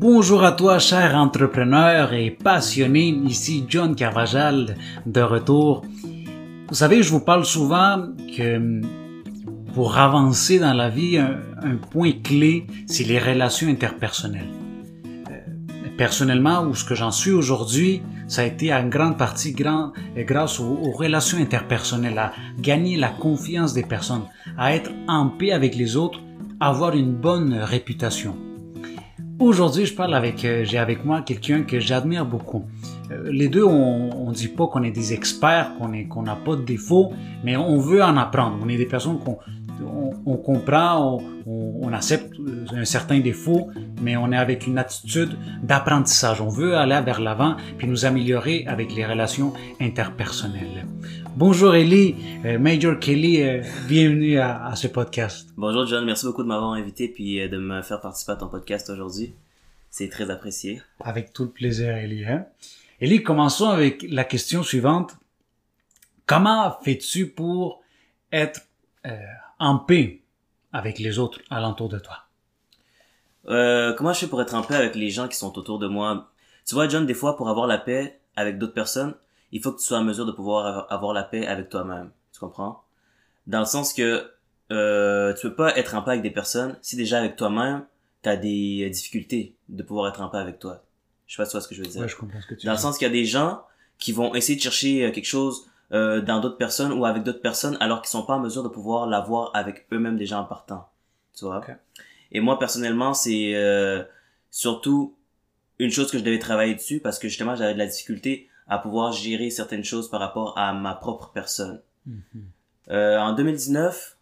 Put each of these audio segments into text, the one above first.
Bonjour à toi, cher entrepreneur et passionné. Ici John Carvajal de retour. Vous savez, je vous parle souvent que pour avancer dans la vie, un, point clé, c'est les relations interpersonnelles. Euh, personnellement, où ce que j'en suis aujourd'hui, ça a été en grande partie grand, grâce aux, aux, relations interpersonnelles, à gagner la confiance des personnes, à être en paix avec les autres, avoir une bonne réputation. Aujourd'hui, je parle avec, euh, j'ai avec moi quelqu'un que j'admire beaucoup. Euh, les deux, on, on dit pas qu'on est des experts, qu'on n'a pas de défauts, mais on veut en apprendre. On est des personnes qu'on, on, comprend, on, on, accepte un certain défaut, mais on est avec une attitude d'apprentissage. On veut aller vers l'avant puis nous améliorer avec les relations interpersonnelles. Bonjour Ellie, euh, Major Kelly, euh, bienvenue à, à, ce podcast. Bonjour John, merci beaucoup de m'avoir invité puis euh, de me faire participer à ton podcast aujourd'hui. C'est très apprécié. Avec tout le plaisir Ellie. Hein? Ellie, commençons avec la question suivante. Comment fais-tu pour être euh, en paix? Avec les autres alentour de toi? Euh, comment je fais pour être en paix avec les gens qui sont autour de moi? Tu vois, John, des fois, pour avoir la paix avec d'autres personnes, il faut que tu sois en mesure de pouvoir avoir la paix avec toi-même. Tu comprends? Dans le sens que euh, tu peux pas être en paix avec des personnes si déjà avec toi-même, tu as des difficultés de pouvoir être en paix avec toi. Je sais pas si tu vois ce que je veux dire. Ouais, je comprends ce que tu Dans le sens qu'il y a des gens qui vont essayer de chercher euh, quelque chose euh, dans d'autres personnes ou avec d'autres personnes alors qu'ils sont pas en mesure de pouvoir l'avoir avec eux-mêmes déjà en partant. Tu vois? Et moi, personnellement, c'est euh, surtout une chose que je devais travailler dessus parce que justement, j'avais de la difficulté à pouvoir gérer certaines choses par rapport à ma propre personne. Mhm. Euh, en 2019,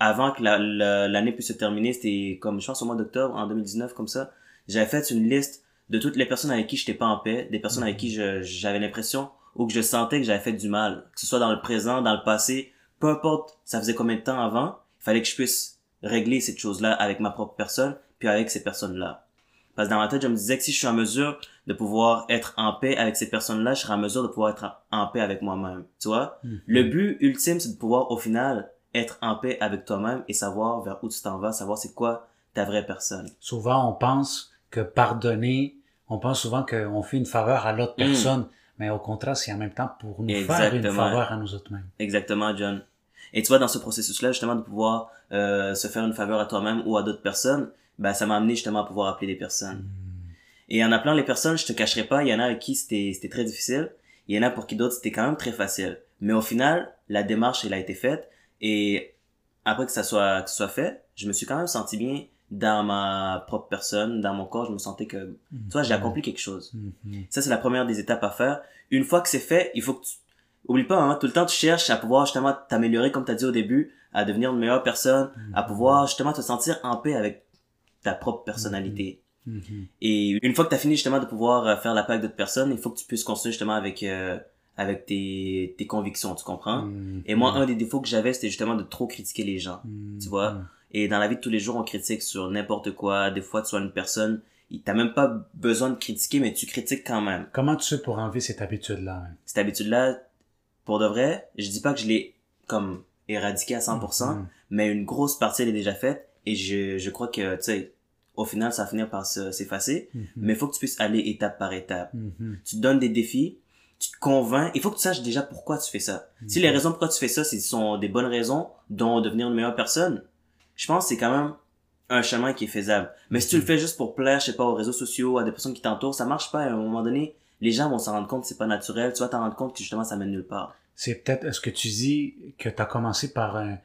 avant que la- la- l'année puisse se terminer, c'était comme je pense au mois d'octobre en 2019 comme ça, j'avais fait une liste de toutes les personnes avec qui j'étais pas en paix, des personnes avec qui je- j'avais l'impression ou que je sentais que j'avais fait du mal, que ce soit dans le présent, dans le passé, peu importe, ça faisait combien de temps avant, il fallait que je puisse régler cette chose-là avec ma propre personne, puis avec ces personnes-là. Parce que dans ma tête, je me disais que si je suis en mesure de pouvoir être en paix avec ces personnes-là, je serai en mesure de pouvoir être en paix avec moi-même. Tu vois? Mhm. Le but ultime, c'est de pouvoir, au final, être en paix avec toi-même et savoir vers où tu t'en vas, savoir c'est quoi ta vraie personne. Souvent, on pense que pardonner, on pense souvent qu'on fait une faveur à l'autre Mm. personne, mais au contraire, c'est en même temps pour nous faire une faveur à nous autres mêmes. Exactement, John. Et tu vois, dans ce processus-là, justement, de pouvoir euh, se faire une faveur à toi-même ou à d'autres personnes, ben, ça m'a amené justement à pouvoir appeler des personnes. Et en appelant les personnes, je te cacherai pas, il y en a avec qui c'était très difficile, il y en a pour qui d'autres c'était quand même très facile. Mais au final, la démarche elle a été faite et après que ça soit que ce soit fait, je me suis quand même senti bien dans ma propre personne, dans mon corps, je me sentais que tu vois, j'ai accompli quelque chose. Mhm. Ça c'est la première des étapes à faire. Une fois que c'est fait, il faut que tu oublie pas hein, tout le temps tu cherches à pouvoir justement t'améliorer comme tu as dit au début, à devenir une meilleure personne, à pouvoir justement te sentir en paix avec ta propre personnalité. Mhm. Et une fois que tu as fini justement de pouvoir euh, faire la paix avec d'autres personnes, il faut que tu puisses continuer justement avec euh, avec tes, tes convictions, tu comprends? Mhm. Et moi, un des défauts que j'avais, c'était justement de trop critiquer les gens. Mhm. tu vois? Et dans la vie de tous les jours, on critique sur n'importe quoi. Des fois, tu sois une personne, t'as même pas besoin de critiquer, mais tu critiques quand même. Comment tu fais pour enlever cette habitude-là? hein? Cette habitude-là, pour de vrai, je dis pas que je l'ai comme éradiquée à 100%, Mhm. mais une grosse partie, elle est déjà faite. Et je, je crois que, tu sais, au final, ça va finir par se- s'effacer. Mhm. Mais il faut que tu puisses aller étape par étape. Mhm. tu te donnes des défis, tu te convaincs, il faut que tu saches déjà pourquoi tu fais ça. Si les raisons pourquoi tu fais ça, ce sont des bonnes raisons, dont devenir une meilleure personne, je pense que c'est quand même un chemin qui est faisable. Mais si tu le fais juste pour plaire, je sais pas, aux réseaux sociaux, à des personnes qui t'entourent, ça marche pas. À un moment donné, les gens vont s'en rendre compte que c'est pas naturel. Tu vas t'en rendre compte que justement ça mène nulle part. C'est peut-être, est-ce que tu dis que tu as commencé par un,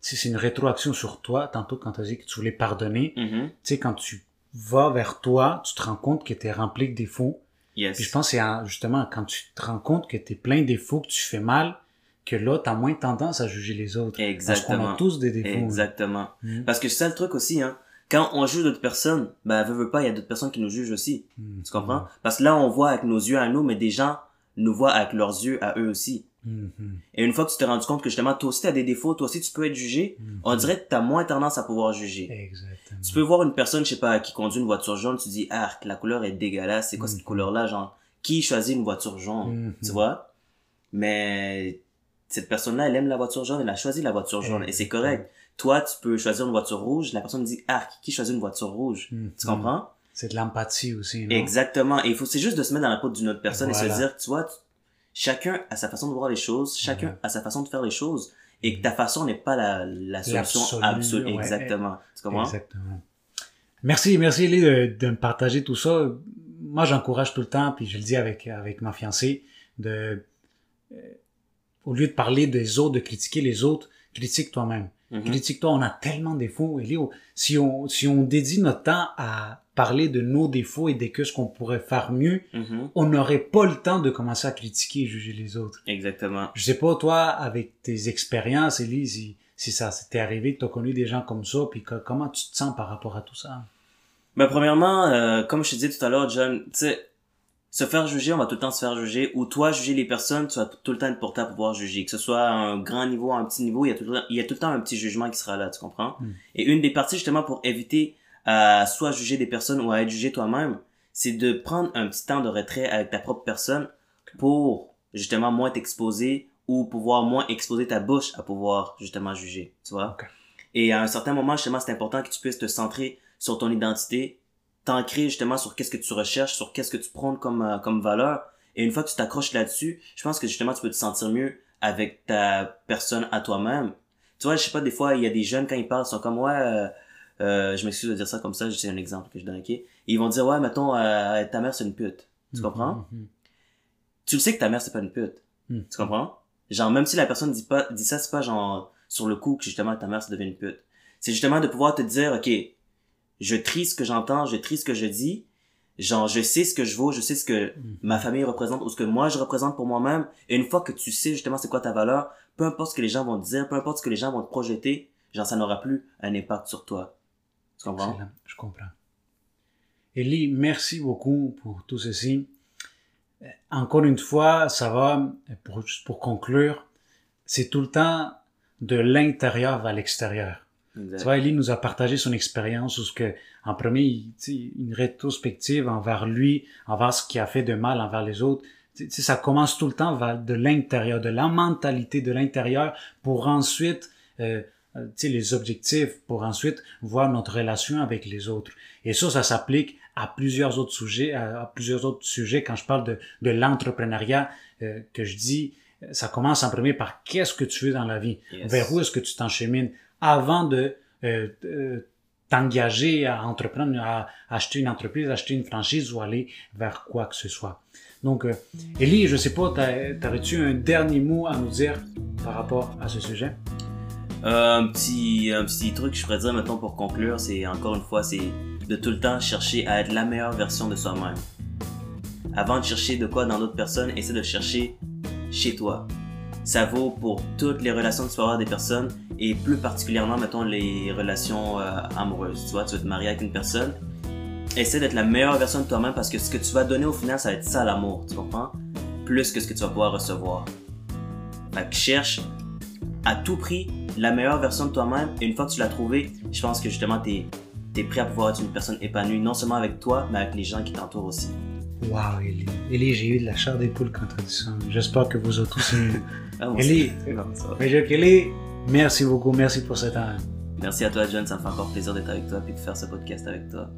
si c'est une rétroaction sur toi, tantôt quand tu as dit que tu voulais pardonner, Mhm. tu sais, quand tu vas vers toi, tu te rends compte que tu es rempli de défauts. Yes. Puis je pense que c'est en- justement quand tu te rends compte que tu es plein de défauts, que tu fais mal, que là, tu as moins tendance à juger les autres. Parce qu'on Exactement. a tous des défauts. Exactement. Mhm. Parce que c'est ça le truc aussi, hein. Quand on juge d'autres personnes, ben, veut, veut pas, il y a d'autres personnes qui nous jugent aussi. Mhm. Tu comprends? Parce que là, on voit avec nos yeux à nous, mais des gens nous voient avec leurs yeux à eux aussi. Mhm. Et une fois que tu t'es rendu compte que justement, toi aussi t'as des défauts, toi aussi tu peux être jugé, Mhm. on dirait que t'as moins tendance à pouvoir juger. Exactement. Tu peux voir une personne, je sais pas, qui conduit une voiture jaune, tu dis, ah, la couleur est dégueulasse, c'est quoi cette couleur-là, genre, qui choisit une voiture jaune? Tu vois? Mais, cette personne-là, elle aime la voiture jaune, elle a choisi la voiture jaune, et c'est correct. Toi, tu peux choisir une voiture rouge, la personne dit, ah, qui choisit une voiture rouge? Mhm. Tu comprends? C'est de l'empathie aussi, non? Exactement. Et il faut, c'est juste de se mettre dans la peau d'une autre personne et se dire, tu vois, tu- chacun a sa façon de voir les choses, chacun a sa façon de faire les choses, et que ta façon n'est pas la, la solution absolue. ouais. Exactement. Tu comprends? Exactement. Merci, merci Elie de, de me partager tout ça. Moi, j'encourage tout le temps, puis je le dis avec, avec ma fiancée, de, euh, au lieu de parler des autres, de critiquer les autres, critique toi-même. Mhm. Critique-toi, on a tellement de défauts. Si on, si on dédie notre temps à parler de nos défauts et de que ce qu'on pourrait faire mieux, Mhm. on n'aurait pas le temps de commencer à critiquer et juger les autres. Exactement. Je sais pas, toi, avec tes expériences, Elie, si, si ça s'était arrivé, que tu as connu des gens comme ça, puis que- comment tu te sens par rapport à tout ça? Ben, premièrement, euh, comme je te disais tout à l'heure, John, tu sais, se faire juger, on va tout le temps se faire juger, ou toi, juger les personnes, tu vas tout le temps être porté à pouvoir juger. Que ce soit à un grand niveau, à un petit niveau, il y a tout le temps, il y a tout le temps un petit jugement qui sera là, tu comprends? Mm. Et une des parties, justement, pour éviter à soit juger des personnes ou à être jugé toi-même, c'est de prendre un petit temps de retrait avec ta propre personne pour, justement, moins t'exposer ou pouvoir moins exposer ta bouche à pouvoir, justement, juger, tu vois? Et à un certain moment, justement, c'est important que tu puisses te centrer sur ton identité, t'ancrer justement sur qu'est-ce que tu recherches, sur qu'est-ce que tu prônes comme, euh, comme valeur. Et une fois que tu t'accroches là-dessus, je pense que justement, tu peux te sentir mieux avec ta personne à toi-même. Tu vois, je sais pas, des fois, il y a des jeunes, quand ils parlent, ils sont comme, ouais, euh, euh, je m'excuse de dire ça comme ça, c'est un exemple que je donne, ok? Et ils vont dire, ouais, mettons, euh, ta mère, c'est une pute. Tu comprends? Mhm, mhm. Tu le sais que ta mère, c'est pas une pute. Mhm. Tu comprends? Genre, même si la personne dit pas, dit ça, c'est pas genre, sur le coup que justement ta mère, ça devient une pute. C'est justement de pouvoir te dire, ok, je trie ce que j'entends, je trie ce que je dis, genre, je sais ce que je vaux, je sais ce que Mhm. ma famille représente ou ce que moi je représente pour moi-même. Et une fois que tu sais justement c'est quoi ta valeur, peu importe ce que les gens vont te dire, peu importe ce que les gens vont te projeter, genre, ça n'aura plus un impact sur toi. Tu comprends? Excellent, je comprends. Elie, merci beaucoup pour tout ceci. Euh, Encore une fois, ça va, pour, juste pour conclure, c'est tout le temps de l'intérieur vers l'extérieur. Exact. Tu vois, Elie nous a partagé son expérience où ce que, en premier, il- une rétrospective envers lui, envers ce qu'il a fait de mal envers les autres. Tu sais, ça commence tout le temps de l'intérieur, de la mentalité de l'intérieur pour ensuite, euh, euh, tu sais, les objectifs, pour ensuite voir notre relation avec les autres. Et ça, ça s'applique à plusieurs autres sujets, à, à plusieurs autres sujets. Quand je parle de, de l'entrepreneuriat, euh, que je dis, ça commence en premier par qu'est-ce que tu veux dans la vie, Yes. vers où est-ce que tu t'enchemines? Avant de euh, euh, t'engager à entreprendre, à acheter une entreprise, acheter une franchise ou aller vers quoi que ce soit. Donc, euh, Elie, je sais pas, t'avais-tu un dernier mot à nous dire par rapport à ce sujet? Euh, un petit un petit truc que je pourrais dire maintenant pour conclure, c'est encore une fois, c'est de tout le temps chercher à être la meilleure version de soi-même. Avant de chercher de quoi dans d'autres personnes, essaie de chercher chez toi. Ça vaut pour toutes les relations que tu vas avoir des personnes et plus particulièrement, mettons, les relations euh, amoureuses. Tu vois, tu vas te marier avec une personne. Essaie d'être la meilleure version de toi-même parce que ce que tu vas donner au final, ça va être ça l'amour, tu comprends? Plus que ce que tu vas pouvoir recevoir. Fait que cherche à tout prix la meilleure version de toi-même et une fois que tu l'as trouvée, je pense que justement t'es es prêt à pouvoir être une personne épanouie, non seulement avec toi, mais avec les gens qui t'entourent aussi. Wow, Elie. Elie, j'ai eu de la chair des poules quand tu as dit ça. J'espère que vous autres aussi. Ah, bon, je Elie, merci beaucoup, merci pour ce temps. Merci à toi, John, ça me fait encore plaisir d'être avec toi et de faire ce podcast avec toi.